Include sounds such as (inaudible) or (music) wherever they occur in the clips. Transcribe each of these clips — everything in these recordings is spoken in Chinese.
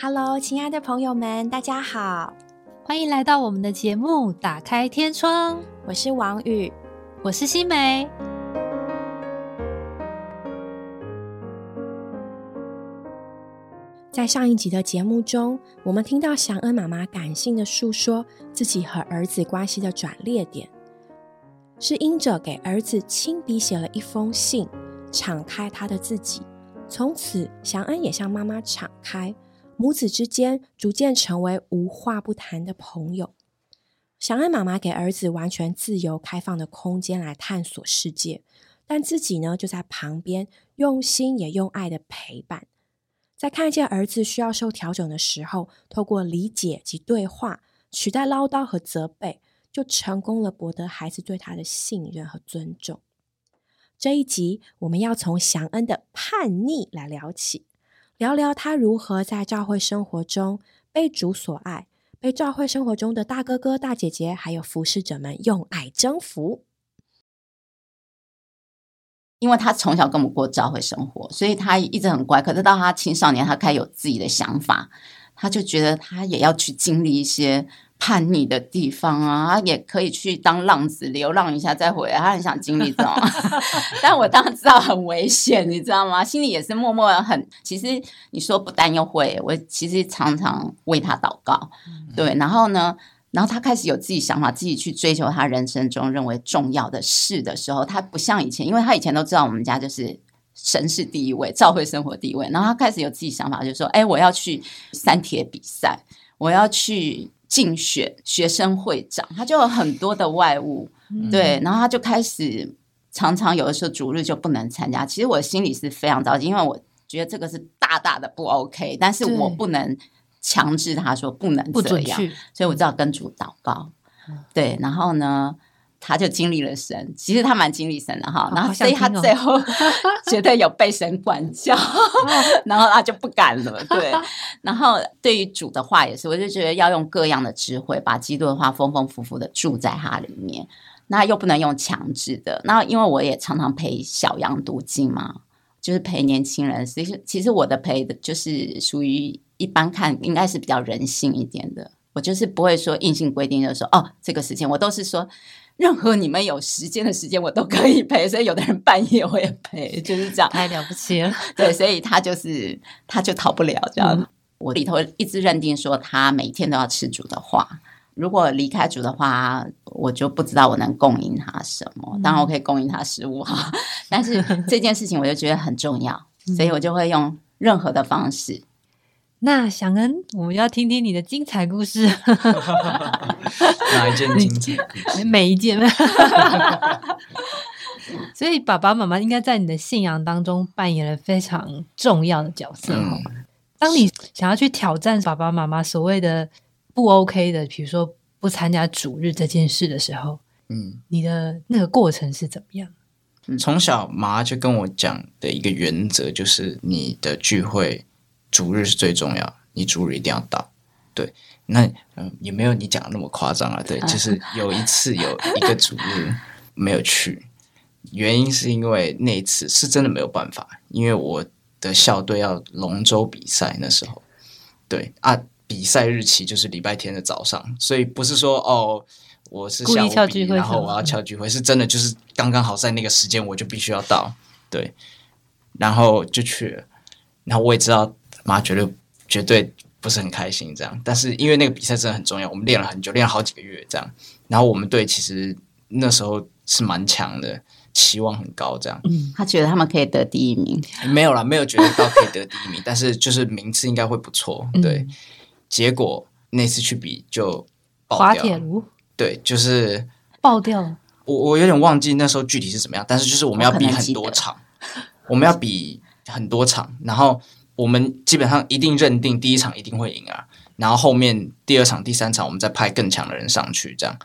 Hello，亲爱的朋友们，大家好，欢迎来到我们的节目《打开天窗》。我是王宇，我是新梅。在上一集的节目中，我们听到祥恩妈妈感性的诉说自己和儿子关系的转捩点，是因着给儿子亲笔写了一封信，敞开他的自己。从此，祥恩也向妈妈敞开，母子之间逐渐成为无话不谈的朋友。祥恩妈妈给儿子完全自由开放的空间来探索世界，但自己呢就在旁边用心也用爱的陪伴。在看见儿子需要受调整的时候，透过理解及对话，取代唠叨和责备，就成功了博得孩子对他的信任和尊重。这一集我们要从祥恩的叛逆来聊起，聊聊他如何在教会生活中被主所爱，被教会生活中的大哥哥、大姐姐还有服侍者们用爱征服。因为他从小跟我们过教会生活，所以他一直很乖。可是到他青少年，他开始有自己的想法，他就觉得他也要去经历一些叛逆的地方啊，他也可以去当浪子流浪一下再回来。他很想经历这种，(laughs) 但我当然知道很危险，你知道吗？心里也是默默很。其实你说不担忧会，我其实常常为他祷告。对，然后呢？然后他开始有自己想法，自己去追求他人生中认为重要的事的时候，他不像以前，因为他以前都知道我们家就是神是第一位，教会生活第一位。然后他开始有自己想法，就说：“哎，我要去三铁比赛，我要去竞选学生会长。”他就有很多的外物，对。然后他就开始常常有的时候主日就不能参加。其实我心里是非常着急，因为我觉得这个是大大的不 OK，但是我不能。强制他说不能这样，所以我知道跟主祷告。对，然后呢，他就经历了神，其实他蛮经历神的哈。然后所以他最后 (laughs) 觉得有被神管教，(laughs) 然后他就不敢了。对，然后对于主的话也是，我就觉得要用各样的智慧，把基督的话丰丰富富的住在他里面。那又不能用强制的。那因为我也常常陪小羊读经嘛，就是陪年轻人。其实其实我的陪的就是属于。一般看应该是比较人性一点的，我就是不会说硬性规定，就说哦这个时间，我都是说任何你们有时间的时间我都可以陪，所以有的人半夜我也陪，就是这样，太了不起了。对，所以他就是他就逃不了这样。我里头一直认定说他每天都要吃主的话，如果离开主的话，我就不知道我能供应他什么。当然我可以供应他食物哈，但是这件事情我就觉得很重要，所以我就会用任何的方式。那祥恩，我们要听听你的精彩故事。(laughs) (laughs) 哪一件精彩？每一件。(laughs) 所以爸爸妈妈应该在你的信仰当中扮演了非常重要的角色。当你想要去挑战爸爸妈妈所谓的不 OK 的，比如说不参加主日这件事的时候，嗯，你的那个过程是怎么样？从小妈就跟我讲的一个原则就是，你的聚会。主日是最重要，你主日一定要到。对，那嗯也没有你讲的那么夸张啊。对，就是有一次有一个主日没有去，原因是因为那一次是真的没有办法，因为我的校队要龙舟比赛那时候。对啊，比赛日期就是礼拜天的早上，所以不是说哦我是下午比，然后我要翘聚会，是真的就是刚刚好在那个时间我就必须要到。对，然后就去了，然后我也知道。妈绝对绝对不是很开心，这样。但是因为那个比赛真的很重要，我们练了很久，练了好几个月这样。然后我们队其实那时候是蛮强的，期望很高，这样。嗯，他觉得他们可以得第一名，没有啦，没有觉得到可以得第一名，但是就是名次应该会不错。对，结果那次去比就滑铁卢，对，就是爆掉了。我我有点忘记那时候具体是怎么样，但是就是我们要比很多场，我们要比很多场，然后。我们基本上一定认定第一场一定会赢啊，然后后面第二场、第三场我们再派更强的人上去，这样，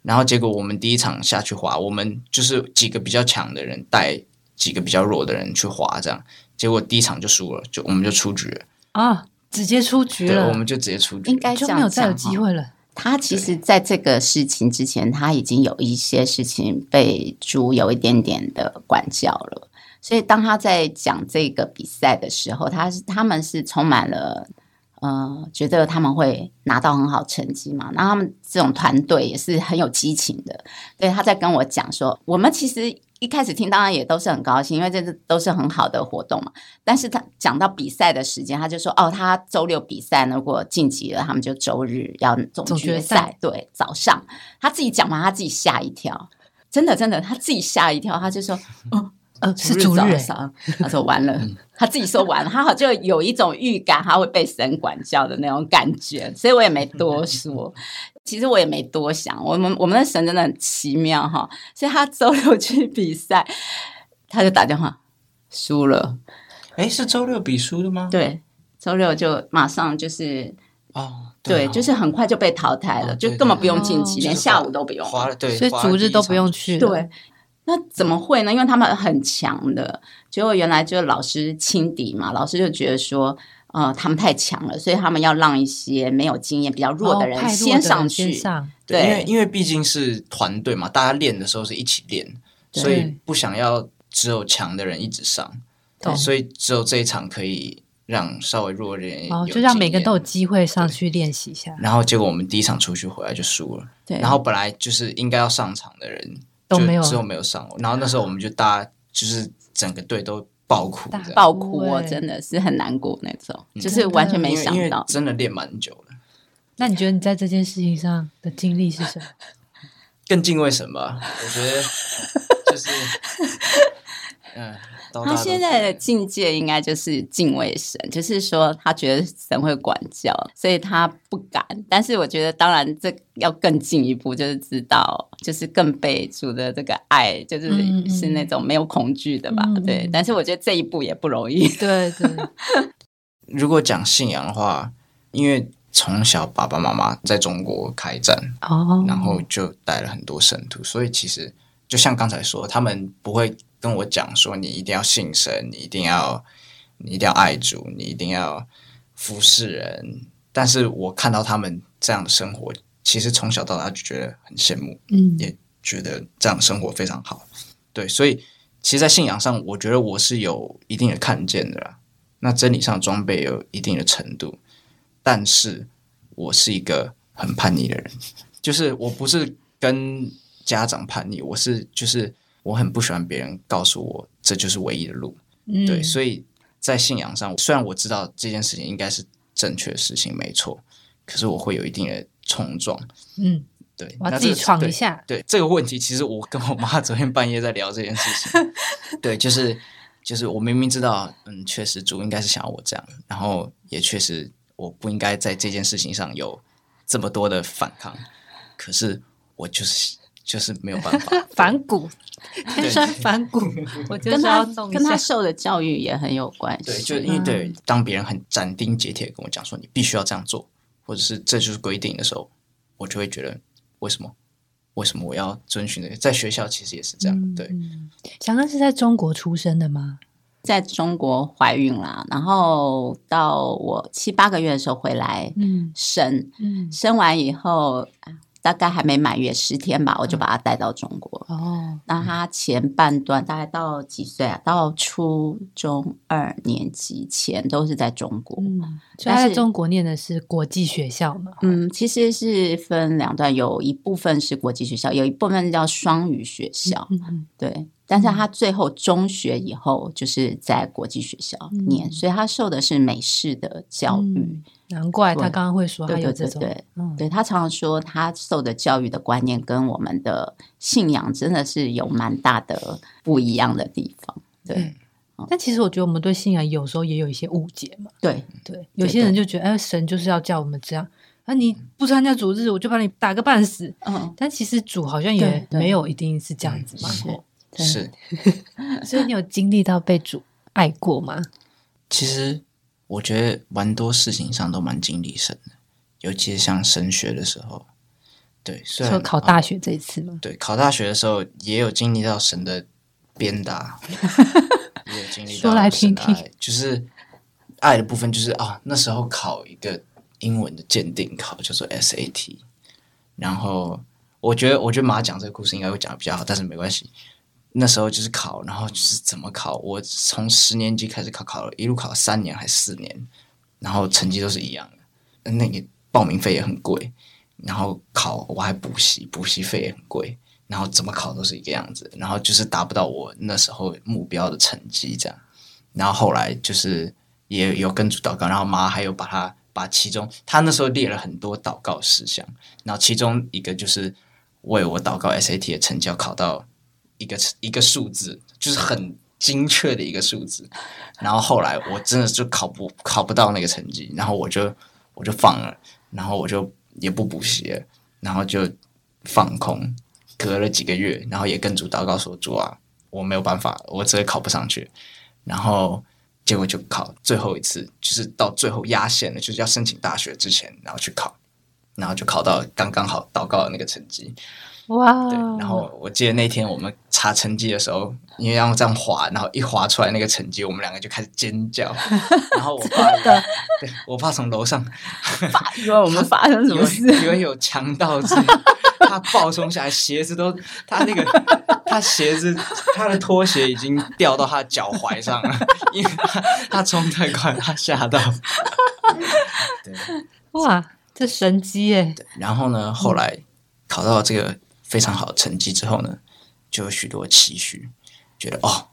然后结果我们第一场下去滑，我们就是几个比较强的人带几个比较弱的人去滑，这样，结果第一场就输了，就我们就出局了。啊，直接出局了，我们就直接出局，应该就没有再有机会了。他其实在这个事情之前，他已经有一些事情被猪有一点点的管教了。所以，当他在讲这个比赛的时候，他是他们是充满了呃，觉得他们会拿到很好成绩嘛。那他们这种团队也是很有激情的。对，他在跟我讲说，我们其实一开始听当然也都是很高兴，因为这是都是很好的活动嘛。但是他讲到比赛的时间，他就说，哦，他周六比赛，如果晋级了，他们就周日要总总决。赛对，早上他自己讲完，他自己吓一跳，真的真的，他自己吓一跳，他就说，哦。呃，是主主日欸，早上，他说完了，(laughs) 他自己说完了，他好就有一种预感，他会被神管教的那种感觉，所以我也没多说。其实我也没多想，我们我们的神真的很奇妙哈，所以他周六去比赛，他就打电话输了，哎，是周六比输的吗？对，周六就马上就是哦，对，哦就是很快就被淘汰了，就根本不用晋级，对连下午都不用。花了对，所以花了主日都不用去了。对，那怎么会呢？因为他们很强的，结果原来就是老师轻敌嘛，老师就觉得说，呃，他们太强了，所以他们要让一些没有经验、比较弱的人先上去。对，因为因为毕竟是团队嘛，大家练的时候是一起练，所以不想要只有强的人一直上，对。所以只有这一场可以让稍微弱的人哦，就让每个都有机会上去练习一下，然后结果我们第一场出去回来就输了，对，然后本来就是应该要上场的人就都没有之后没有上，然后那时候我们就大家就是整个队都爆哭爆哭哦，真的是很难过那种，嗯。就是完全没想到。真的练蛮久了，那你觉得你在这件事情上的经历是什么？更敬畏什么，我觉得就是 (laughs) 嗯，他现在的境界应该就是敬畏神，就是说他觉得神会管教，所以他不敢。但是我觉得，当然这要更进一步，就是知道，就是更被主的这个爱，就是是那种没有恐惧的吧？嗯嗯对。但是我觉得这一步也不容易。对对，(laughs) 如果讲信仰的话，因为从小爸爸妈妈在中国开战，哦，然后就带了很多圣徒，所以其实就像刚才说，他们不会跟我讲说你一定要信神，你一定要你一定要爱主，你一定要服侍人。但是我看到他们这样的生活，其实从小到大就觉得很羡慕，嗯也觉得这样的生活非常好。对，所以其实，在信仰上，我觉得我是有一定的看见的啦。那真理上装备有一定的程度，但是我是一个很叛逆的人，就是我不是跟家长叛逆，我是就是我很不喜欢别人告诉我这就是唯一的路。嗯对，所以在信仰上，虽然我知道这件事情应该是正确的事情，没错，可是我会有一定的冲撞。嗯，对，我要自己闯一下，对这个问题，其实我跟我妈 (laughs) 昨天半夜在聊这件事情。对，就是就是我明明知道，嗯，确实主应该是想要我这样，然后也确实我不应该在这件事情上有这么多的反抗，可是我就是就是没有办法。(laughs) 反骨，天生反骨，(laughs) 我就是跟他受的教育也很有关系。对，就因为对，当别人很斩钉截铁跟我讲说你必须要这样做，或者是这就是规定的时候，我就会觉得为什么？为什么我要遵循这个？在学校其实也是这样，对。嗯祥恩是在中国出生的吗？在中国怀孕啦，然后到我七八个月的时候回来嗯生，嗯，生完以后啊大概还没满月十天吧，我就把他带到中国。哦，那他前半段大概到几岁啊？到初中二年级前都是在中国。嗯，所以他在中国念的是国际学校嘛？嗯，其实是分两段，有一部分是国际学校，有一部分叫双语学校。嗯嗯对，但是他最后中学以后就是在国际学校念，嗯所以他受的是美式的教育。嗯难怪他刚刚会说他对有这种，对对对，嗯对他常常说他受的教育的观念跟我们的信仰真的是有蛮大的不一样的地方。对但其实我觉得我们对信仰有时候也有一些误解嘛。对对，有些人就觉得，哎，神就是要叫我们这样，啊，你不参加主日，我就把你打个半死。嗯，但其实主好像也没有一定是这样子嘛。是 (laughs) 所以你有经历到被主爱过吗？其实我觉得蛮多事情上都蛮经历神的，尤其是像神学的时候，对，虽然说考大学这一次吗？对考大学的时候也有经历到神的鞭打，(laughs) 也有经历到说来听听就是爱的部分，就是啊，那时候考一个英文的鉴定考叫做 SAT，然后我觉得我觉得马讲这个故事应该会讲的比较好，但是没关系。那时候就是考，然后就是怎么考，我从十年级开始考，考了一路考了三年还是四年，然后成绩都是一样的。那个报名费也很贵，然后考我还补习，补习费也很贵，然后怎么考都是一个样子，然后就是达不到我那时候目标的成绩这样。然后后来就是也有跟主祷告，然后妈还有把他把其中他那时候列了很多祷告事项，然后其中一个就是为我祷告 SAT 的成绩要考到一个一个数字，就是很精确的一个数字。然后后来我真的就考不考不到那个成绩，然后我就我就放了，然后我就也不补习，然后就放空，隔了几个月，然后也跟主祷告说主啊，我没有办法，我真的考不上去。然后结果就考最后一次，就是到最后压线了，就是要申请大学之前，然后去考，然后就考到刚刚好祷告的那个成绩。哇！对，然后我记得那天我们查成绩的时候，因为要这样划，然后一划出来那个成绩，我们两个就开始尖叫。(laughs) 然后我爸，对我爸从楼上，因为我们发生什么事？以为有强盗之 (laughs) 他暴冲下来，鞋子都他那个 (laughs) 他鞋子他的拖鞋已经掉到他脚踝上了，因为他他冲太快，他吓到。对，哇，这神机耶！然后呢，后来考到这个。非常好的成绩之后呢，就有许多期许，觉得哦，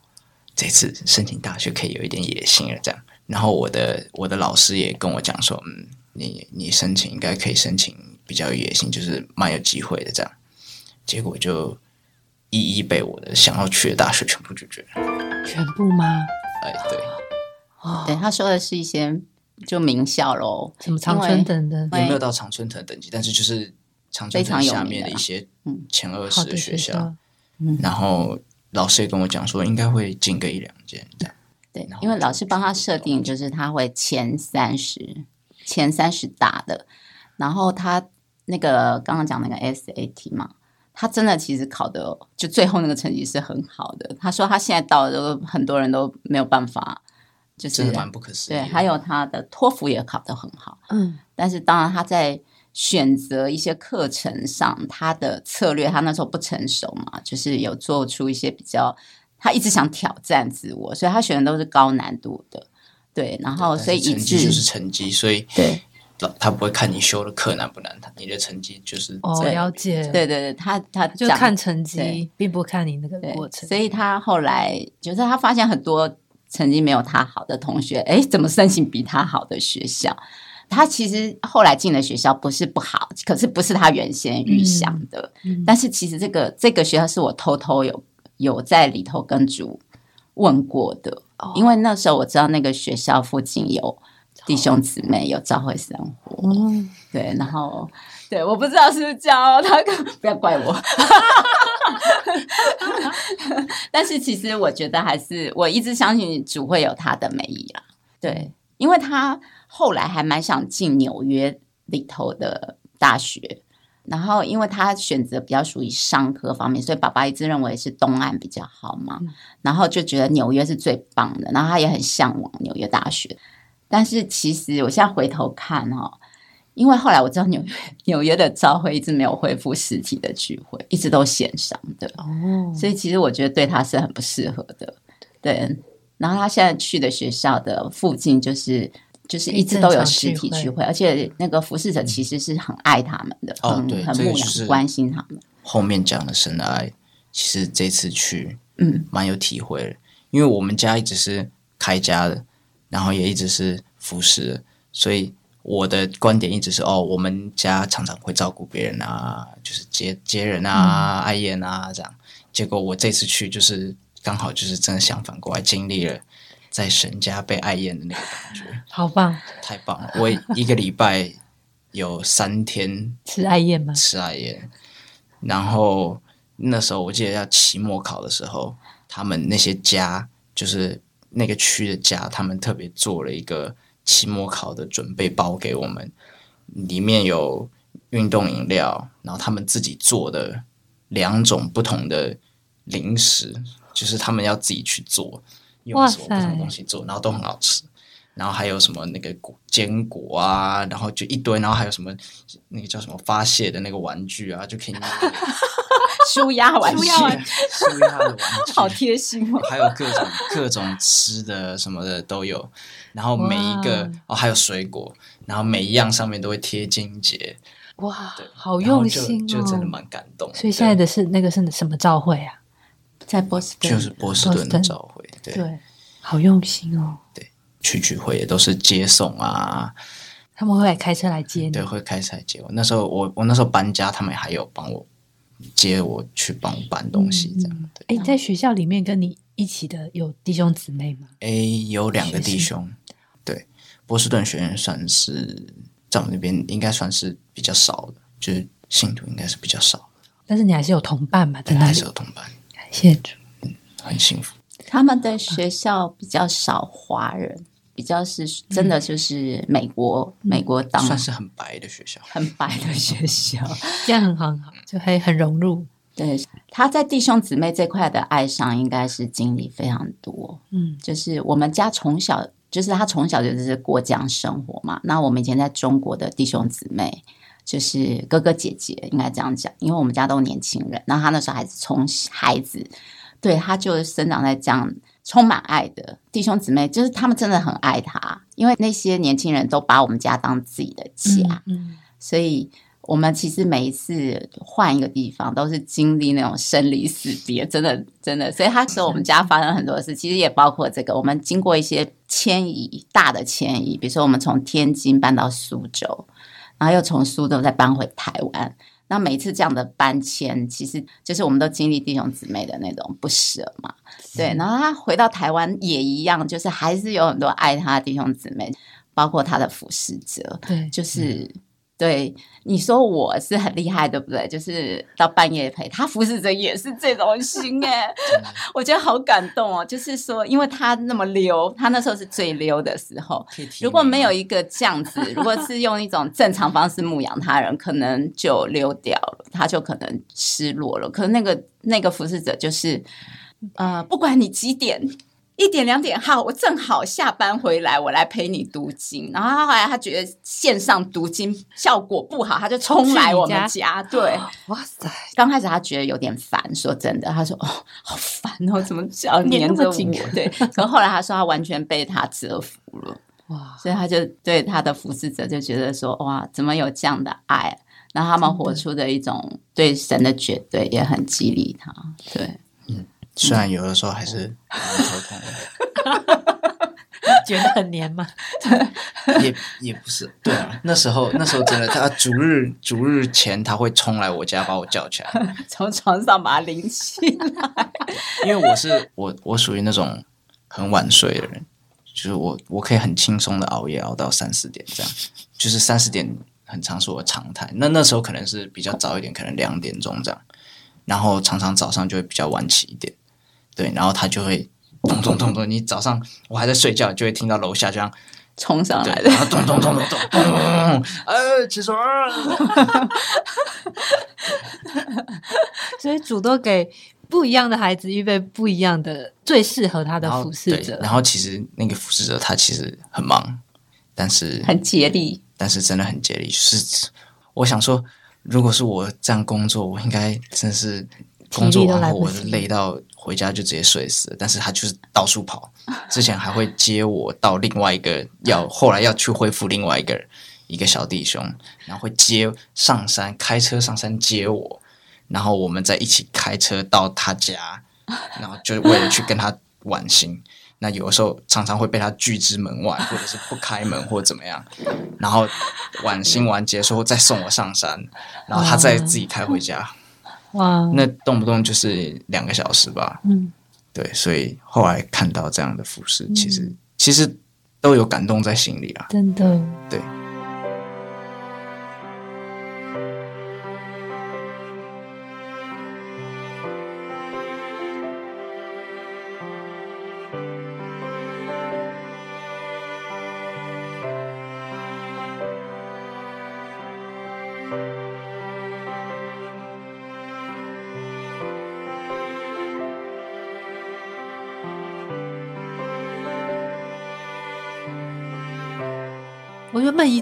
这次申请大学可以有一点野心了。这样，然后我的我的老师也跟我讲说，嗯，你你申请应该可以申请比较有野心，就是蛮有机会的。这样，结果就一一被我的想要去的大学全部拒绝了。全部吗？哎，对，哦，对，他说的是一些就名校喽，什么长春藤的，也没有到长春藤等级，但是就是。长春藤下面的一些前二十的学校，嗯然后老师也跟我讲说，应该会进个一两间这样。对，因为老师帮他设定，就是他会前三十，前三十大的。然后他那个刚刚讲那个 SAT 嘛，他真的其实考的就最后那个成绩是很好的。他说他现在到都很多人都没有办法，就是蛮不可思议。对，还有他的托福也考得很好。嗯，但是当然他在。选择一些课程上，他的策略，他那时候不成熟嘛，就是有做出一些比较，他一直想挑战自我，所以他选的都是高难度的，对，然后所以成绩就是成绩，所以对，他不会看你修的课难不难，他你的成绩就是哦，了解，对对对，他他就看成绩，并不看你那个过程，所以他后来就是他发现很多成绩没有他好的同学，哎，怎么申请比他好的学校？他其实后来进了学校不是不好，可是不是他原先预想的。但是其实这个这个学校是我偷偷有有在里头跟主问过的，因为那时候我知道那个学校附近有弟兄姊妹有教会生活。对，然后对，我不知道是不是教他，不要怪我。(laughs) 但是其实我觉得还是我一直相信主会有他的美意啦。对，因为他。后来还蛮想进纽约里头的大学，然后因为他选择比较属于商科方面，所以爸爸一直认为是东岸比较好嘛，然后就觉得纽约是最棒的，然后他也很向往纽约大学。但是其实我现在回头看哈，因为后来我知道纽约纽约的招会一直没有恢复实体的聚会，一直都线上的哦，所以其实我觉得对他是很不适合的。对，然后他现在去的学校的附近就是。就是一直都有实体聚会，而且那个服侍者其实是很爱他们的，很很牧养、关心他们。后面讲的神的爱，其实这次去，嗯，蛮有体会的。因为我们家一直是开家的，然后也一直是服侍，所以我的观点一直是哦，我们家常常会照顾别人啊，就是接接人啊、爱宴啊这样。结果我这次去，就是刚好就是真的相反过来，经历了。在神家被爱宴的那个感觉，(laughs) 好棒！太棒了！我一个礼拜有三天吃爱宴吗？吃爱宴。然后那时候我记得要期末考的时候，他们那些家就是那个区的家，他们特别做了一个期末考的准备包给我们，里面有运动饮料，然后他们自己做的两种不同的零食，就是他们要自己去做。用什么不同东西做，然后都很好吃。然后还有什么那个果坚果啊，然后就一堆，然后还有什么那个叫什么发泄的那个玩具啊，就可以 (laughs) 舒压玩具，舒压玩具舒压的玩具，(laughs) 好贴心哦。还有各种各种吃的什么的都有，然后每一个哦还有水果，然后每一样上面都会贴金结，哇，好用心哦，就真的蛮感动。所以现在的是那个是什么照会啊？在波士顿，就是波士顿的召会，对，对，好用心哦。对去聚会也都是接送啊，他们会来开车来接你对，，会开车来接我。那时候我我那时候搬家，他们还有帮我接我去帮我搬东西，这样。对，哎，在学校里面跟你一起的有弟兄姊妹吗？诶，有两个弟兄，对，波士顿学院算是在我们那边应该算是比较少的，就是信徒应该是比较少，但是你还是有同伴嘛，在那里还是。有同伴，感谢主，嗯很幸福。他们的学校比较少华人，比较是真的就是美国、美国当算是很白的学校，很白的学校。(laughs) 这样很好，很好，就可以很融入。对，他在弟兄姊妹这块的爱上，应该是经历非常多。嗯，就是我们家从小，就是他从小就是过这样生活嘛。那我们以前在中国的弟兄姊妹，就是哥哥姐姐，应该这样讲，因为我们家都年轻人。那他那时候还是从孩子，对他就生长在这样充满爱的弟兄姊妹，就是他们真的很爱他，因为那些年轻人都把我们家当自己的家。嗯，所以我们其实每一次换一个地方，都是经历那种生离死别，真的真的。所以他说我们家发生很多事，其实也包括这个。我们经过一些迁移，大的迁移，比如说我们从天津搬到苏州，然后又从苏州再搬回台湾。那每次这样的搬迁，其实就是我们都经历弟兄姊妹的那种不舍嘛。对，然后他回到台湾也一样，就是还是有很多爱他的弟兄姊妹，包括他的服侍者。对，就是、对你说我是很厉害，对不对？就是到半夜陪他服侍者也是这种心哎、(laughs) 我觉得好感动哦。就是说，因为他那么溜，他那时候是最溜的时候。如果没有一个这样子，如果是用一种正常方式牧养他人，可能就溜掉了，他就可能失落了。可是那个那个服侍者就是，呃，不管你几点。一点两点，好，我正好下班回来，我来陪你读经。然后他后来他觉得线上读经效果不好，他就冲来我们家。对，哇塞，刚开始他觉得有点烦，说真的，他说哦，好烦哦，怎么要黏黏着我？那么紧对，可后来他说他完全被他折服了。哇，所以他就对他的服侍者就觉得说，哇，怎么有这样的爱？然后他们活出的一种对神的绝对，也很激励他。对，虽然有的时候还是蛮头痛的，觉得很黏吗？也也不是，对啊，那时候那时候真的，他逐日逐日前他会冲来我家把我叫起来，从床上把他拎起来。因为我是我我属于那种很晚睡的人，就是我我可以很轻松的熬夜熬到三四点这样，就是三四点很常是我的常态。那那时候可能是比较早一点，可能两点钟这样，然后常常早上就会比较晚起一点，对，然后他就会咚咚咚咚，你早上我还在睡觉，就会听到楼下这样。冲上对来，的然，后咚咚咚咚咚咚咚，呃，起床，(laughs) 所以主都给不一样的孩子预备不一样的最适合他的服侍者。然后其实那个服侍者他其实很忙，但是很竭力。但是真的很竭力。就是我想说，如果是我这样工作，我应该真是工作完后我累到回家就直接睡死了。但是他就是到处跑，之前还会接我到另外一个要后来要去恢复另外一个一个小弟兄，然后会接上山开车上山接我，然后我们再一起开车到他家，然后就为了去跟他玩心。那有的时候常常会被他拒之门外，或者是不开门或者怎么样，然后晚行完结束后再送我上山，然后他再自己开回家，哇，那动不动就是两个小时吧。嗯，对，所以后来看到这样的服饰，其实其实都有感动在心里啊。真的，对。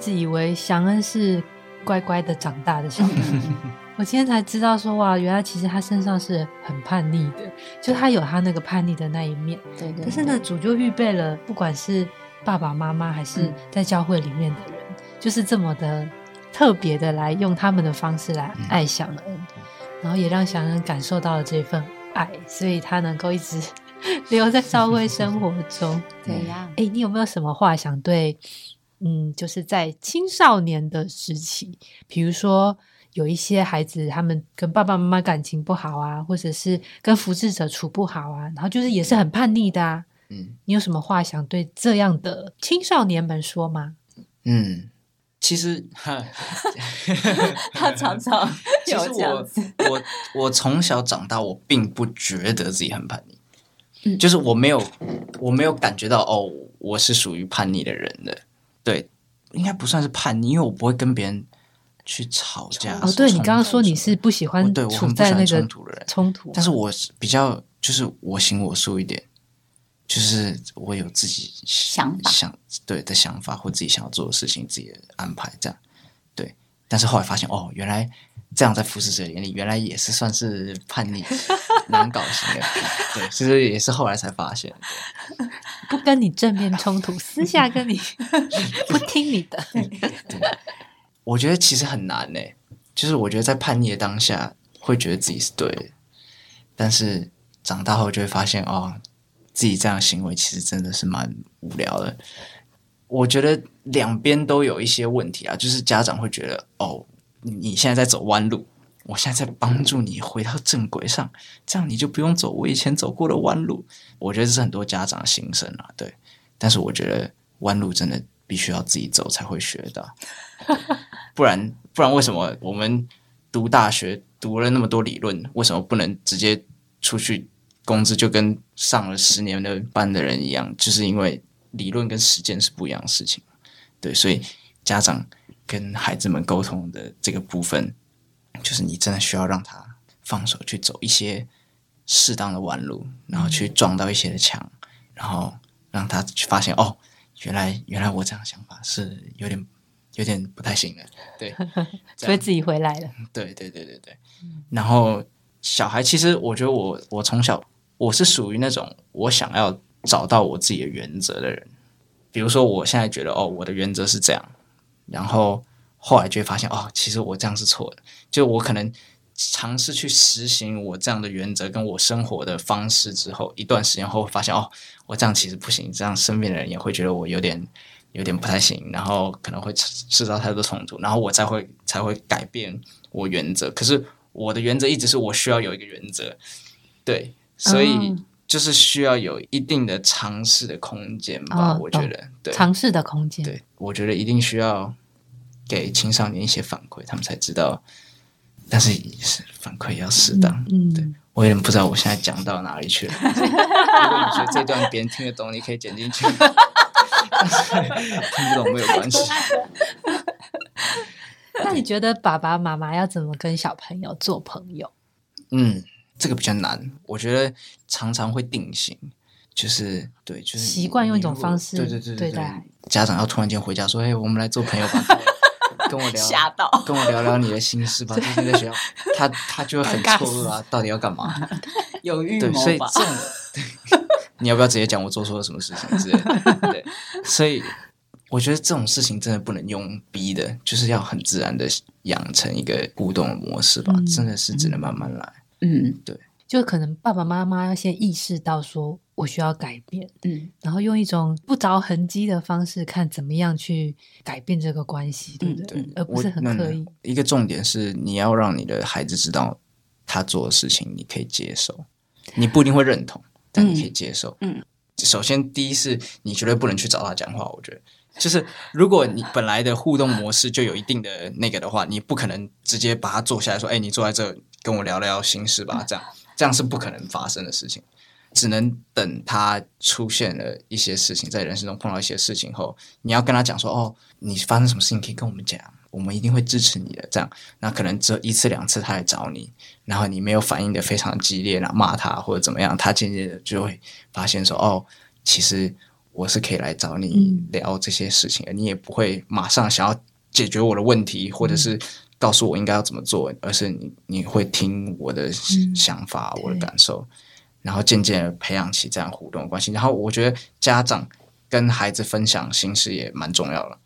直以为祥恩是乖乖的长大的小孩，(laughs) 我今天才知道说哇，原来其实他身上是很叛逆的，就他有他那个叛逆的那一面。对对可是呢，主就预备了，不管是爸爸妈妈还是嗯在教会里面的人，就是这么的特别的来用他们的方式来爱祥恩，然后也让祥恩感受到了这份爱，所以他能够一直 (laughs) 留在教会生活中。对呀，哎，你有没有什么话想对？嗯，就是在青少年的时期，比如说有一些孩子，他们跟爸爸妈妈感情不好啊，或者是跟扶持者处不好啊，然后就是也是很叛逆的啊。嗯你有什么话想对这样的青少年们说吗？嗯，其实 (laughs) 哈，他常常其实有这样我子。我我从小长大，我并不觉得自己很叛逆，嗯就是我没有我没有感觉到哦，我是属于叛逆的人的，对，应该不算是叛逆，因为我不会跟别人去吵架。哦，对你刚刚说你是不喜欢对我处很不喜欢冲突的人冲突，但是我是比较就是我行我素一点，就是我有自己想法想对的想法或自己想要做的事情，自己的安排这样。对，但是后来发现哦，原来这样在服侍者眼里，原来也是算是叛逆、(laughs) 难搞型的。对，其实也是后来才发现。不跟你正面冲突，私下跟你 (laughs) 不听你的。我觉得其实很难呢，就是我觉得在叛逆的当下，会觉得自己是对的，但是长大后就会发现哦，自己这样的行为其实真的是蛮无聊的。我觉得两边都有一些问题啊，就是家长会觉得哦，你你现在在走弯路，我现在在帮助你回到正轨上，这样你就不用走我以前走过的弯路。我觉得这是很多家长的心声啊，对。但是我觉得弯路真的必须要自己走才会学到，(laughs) 不然不然为什么我们读大学读了那么多理论，为什么不能直接出去工资就跟上了十年的班的人一样？就是因为理论跟实践是不一样的事情。对，所以家长跟孩子们沟通的这个部分，就是你真的需要让他放手去走一些适当的弯路，然后去撞到一些的墙，然后让他去发现哦，原来原来我这样想法是有点有点不太行的。对，(laughs) 所以自己回来了。对对对对对。然后小孩，其实我觉得我我从小我是属于那种我想要找到我自己的原则的人。比如说，我现在觉得哦，我的原则是这样，然后后来就会发现哦，其实我这样是错的。就我可能尝试去实行我这样的原则跟我生活的方式之后，一段时间后发现哦，我这样其实不行，这样身边的人也会觉得我有点有点不太行，然后可能会制制造太多冲突，然后我才会才会改变我原则。可是我的原则一直是我需要有一个原则，对，所以哦就是需要有一定的尝试的空间吧，哦我觉得，对，尝试的空间。对，我觉得一定需要给青少年一些反馈，他们才知道。但是也是反馈也要适当。嗯，对我有点不知道我现在讲到哪里去了。(laughs) 如果你觉得这段别人听得懂，你可以剪进去。(laughs) 听不懂没有关系。(laughs) 那你觉得爸爸妈妈要怎么跟小朋友做朋友？嗯，这个比较难。我觉得常常会定型，就是对，就是习惯用一种方式对对对对对待对。家长要突然间回家说：“哎，我们来做朋友吧。”跟我聊，(laughs) 吓到跟我聊聊你的心事吧。最近在学校，他他就会很错愕啊，到底要干嘛？(laughs) 有预对，谋吧？所以这种，对 (laughs) 你要不要直接讲我做错了什么事情之类的？对，所以我觉得这种事情真的不能用逼的，就是要很自然的养成一个互动的模式吧。嗯真的是只能慢慢来。嗯对就可能爸爸妈妈要先意识到说我需要改变，嗯然后用一种不着痕迹的方式，看怎么样去改变这个关系，对不对？嗯而不是很刻意。。一个重点是，你要让你的孩子知道他做的事情你可以接受，你不一定会认同，但你可以接受。嗯，首先第一是你绝对不能去找他讲话，我觉得。就是如果你本来的互动模式就有一定的那个的话，你不可能直接把他坐下来说：“哎，你坐在这跟我聊聊心事吧。”这样这样是不可能发生的事情。只能等他出现了一些事情，在人生中碰到一些事情后，你要跟他讲说：“哦，你发生什么事情可以跟我们讲，我们一定会支持你的。”这样，那可能只有一次两次他来找你，然后你没有反应的非常激烈，然后骂他或者怎么样，他渐渐的就会发现说：“哦，其实我是可以来找你聊这些事情的，你也不会马上想要解决我的问题，或者是告诉我应该要怎么做，而是你你会听我的嗯。想法、我的感受，然后渐渐的培养起这样互动的关系。然后我觉得家长跟孩子分享心事也蛮重要的。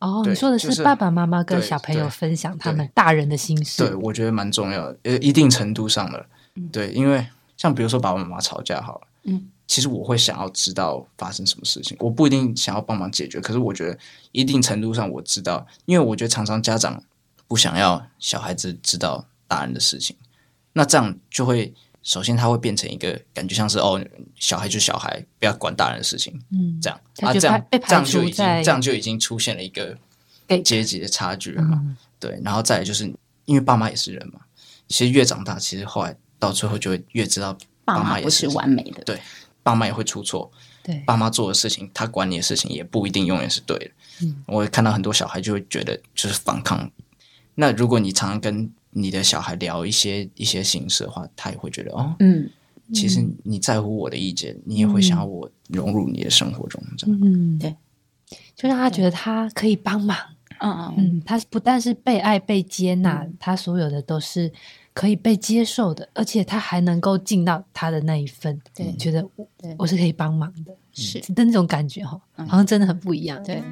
哦，你说的是是爸爸妈妈跟小朋友分享他们大人的心事。对，我觉得蛮重要的，呃，一定程度上的，对，因为像比如说爸爸妈妈吵架好了，嗯，其实我会想要知道发生什么事情，我不一定想要帮忙解决，可是我觉得一定程度上我知道，因为我觉得常常家长不想要小孩子知道大人的事情，那这样就会首先他会变成一个感觉像是哦，小孩就小孩，不要管大人的事情，嗯，这样。啊，这样这样就已经这样就已经出现了一个阶级的差距了嘛。嗯。对，然后再来就是因为爸妈也是人嘛，其实越长大，其实后来到最后就会越知道爸妈也是完美的，对爸妈也会出错，对，爸妈做的事情，他管你的事情也不一定永远是对的。嗯。我会看到很多小孩就会觉得就是反抗。那如果你常常跟你的小孩聊一些一些形式的话，他也会觉得哦，嗯，其实你在乎我的意见，你也会想要我融入你的生活中，这样。嗯，对，就让他觉得他可以帮忙。嗯嗯。嗯，他不但是被爱、被接纳，他所有的都是可以被接受的，而且他还能够尽到他的那一份，对。觉得我我是可以帮忙的，是。的那种感觉哈，好像真的很不一样。对。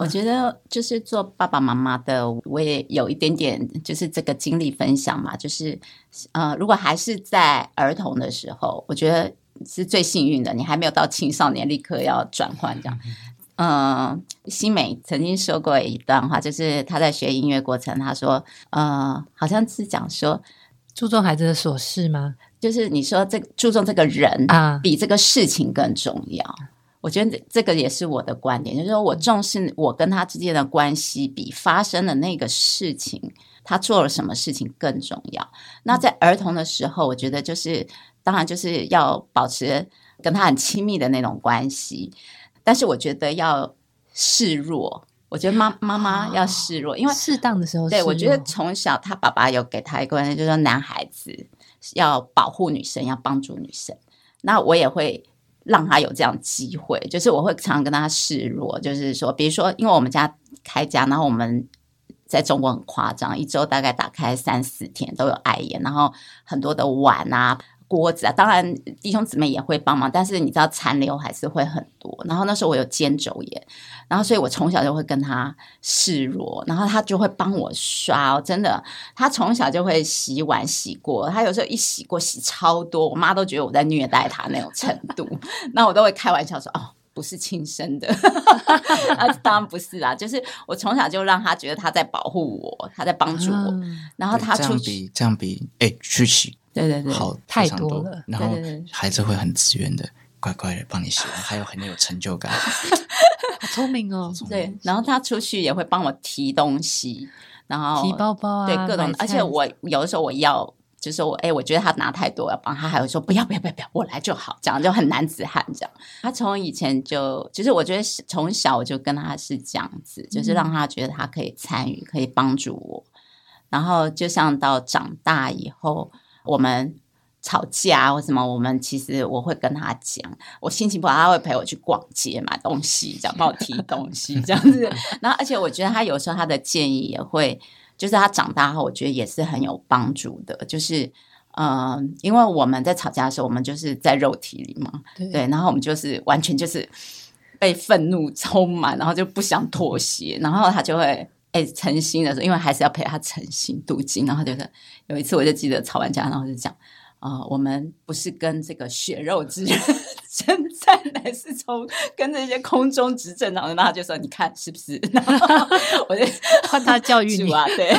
我觉得就是做爸爸妈妈的，我也有一点点就是这个经历分享嘛，就是呃，如果还是在儿童的时候，我觉得是最幸运的，你还没有到青少年立刻要转换这样。嗯，新美曾经说过一段话，就是他在学音乐过程，他说，呃，好像是讲说，注重孩子的琐事吗？就是你说这注重这个人啊比这个事情更重要。我觉得这这个也是我的观点，就是说我重视我跟他之间的关系，比发生的那个事情，他做了什么事情更重要。那在儿童的时候，我觉得就是当然就是要保持跟他很亲密的那种关系，但是我觉得要示弱。我觉得妈妈妈要示弱，因为适当的时候对，我觉得从小他爸爸有给他一个观念，就是说男孩子要保护女生，要帮助女生。那我也会让他有这样机会，就是我会常常跟他示弱，就是说，比如说，因为我们家开家，然后我们在中国很夸张，一周大概打开三四天都有碍眼，然后很多的碗啊。锅子啊，当然弟兄姊妹也会帮忙，但是你知道残留还是会很多。然后那时候我有肩肘炎，然后所以我从小就会跟他示弱，然后他就会帮我刷、哦，真的，他从小就会洗碗洗锅，他有时候一洗过洗超多，我妈都觉得我在虐待他那种程度，(laughs) 那我都会开玩笑说哦。不是亲生的，(laughs) 啊，当然不是啦，就是我从小就让他觉得他在保护我，他在帮助我，嗯然后他这出去，样比这样比哎去洗对对对，好太多多了然后孩子会很自愿的乖乖的帮你洗完，(laughs) 还有很有成就感。好聪明哦，对，然后他出去也会帮我提东西，然后提包包啊，对各种，而且我有的时候我要。就是说我哎、我觉得他拿太多，我要帮他，还会说不要不要不要不要，我来就好，这样就很男子汉这样。他从以前就，就是我觉得是从小我就跟他是这样子，就是让他觉得他可以参与，可以帮助我。然后就像到长大以后，我们吵架或什么，我们其实我会跟他讲，我心情不好，他会陪我去逛街买东西，这样帮我提东西这样子。然后而且我觉得他有时候他的建议也会。就是他长大后，我觉得也是很有帮助的。就是，嗯、呃，因为我们在吵架的时候，我们就是在肉体里嘛，对对，然后我们就是完全就是被愤怒充满，然后就不想妥协，然后他就会哎诚心的说，因为还是要陪他诚心镀金，然后就是有一次我就记得吵完架，然后就讲。啊、呃，我们不是跟这个血肉之人 (laughs) 征战，乃是从跟这些空中执政然后他就说：“你看是不是？” (laughs) 然后我就 (laughs) 换他教育你啊，对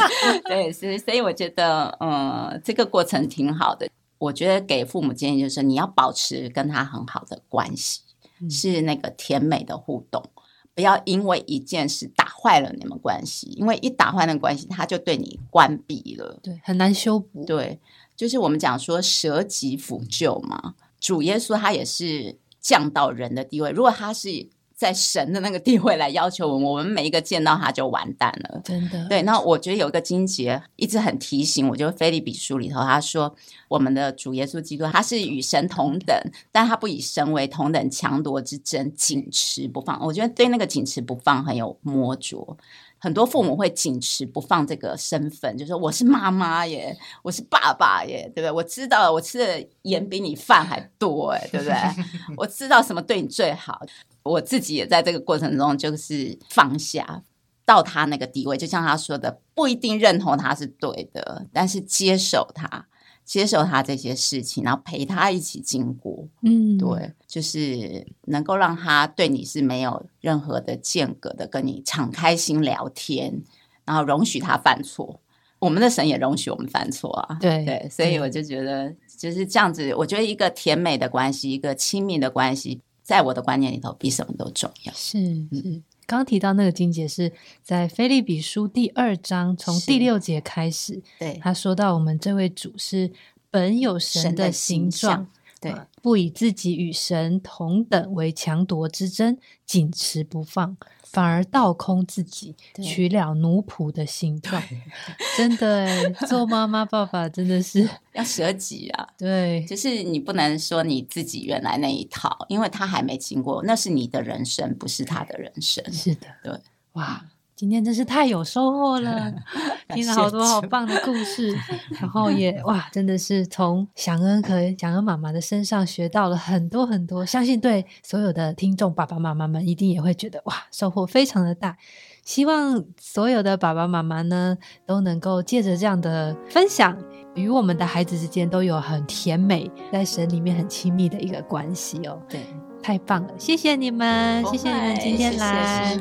对，所以所以我觉得，嗯，这个过程挺好的。我觉得给父母建议就是，你要保持跟他很好的关系，嗯是那个甜美的互动，不要因为一件事打坏了你们关系，因为一打坏那关系，他就对你关闭了，对，很难修补。对。就是我们讲说舍己辅救嘛，主耶稣他也是降到人的地位。如果他是在神的那个地位来要求我们，我们每一个见到他就完蛋了。真的，对，那我觉得有一个金节一直很提醒我，就是《菲利比书》里头他说，我们的主耶稣基督他是与神同等，但他不以神为同等强夺之争，紧持不放。我觉得对那个紧持不放很有摸着。很多父母会紧持不放这个身份，就说我是妈妈耶，我是爸爸耶，对不对？我知道我吃的盐比你饭还多哎，对不对？(laughs) 我知道什么对你最好。我自己也在这个过程中，就是放下到他那个地位，就像他说的，不一定认同他是对的，但是接受他。接受他这些事情，然后陪他一起经过，嗯，对，就是能够让他对你是没有任何的间隔的，跟你敞开心聊天，然后容许他犯错。我们的神也容许我们犯错啊，对对，所以我就觉得就是这样子。我觉得一个甜美的关系，一个亲密的关系，在我的观念里头比什么都重要。是是。刚提到那个经节是在《菲利比书》第二章，从第六节开始。对，他说到我们这位主是本有神的形状。对，不以自己与神同等为强夺之争，紧持不放，反而倒空自己，取了奴仆的心状。(laughs) 真的，做妈妈、爸爸真的是 (laughs) 要舍己啊！对，就是你不能说你自己原来那一套，因为他还没经过，那是你的人生，不是他的人生。是的，对，哇。今天真是太有收获了，(laughs) 听了好多好棒的故事，(laughs) 然后也哇，真的是从祥恩和祥恩妈妈的身上学到了很多很多，相信对所有的听众爸爸妈妈们一定也会觉得哇，收获非常的大。希望所有的爸爸妈妈呢，都能够借着这样的分享，与我们的孩子之间都有很甜美，在神里面很亲密的一个关系哦。对。太棒了，谢谢你们，谢谢你们今天来，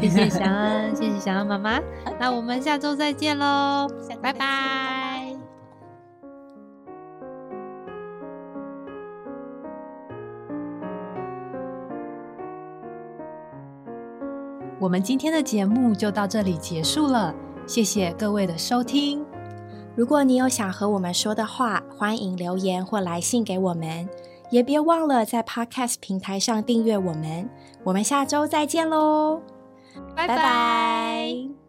谢谢祥恩，谢谢祥 (laughs) 恩妈妈，那我们下周再见喽，拜拜。我们今天的节目就到这里结束了，谢谢各位的收听。如果你有想和我们说的话，欢迎留言或来信给我们。也别忘了在 Podcast 平台上订阅我们，我们下周再见喽，拜拜。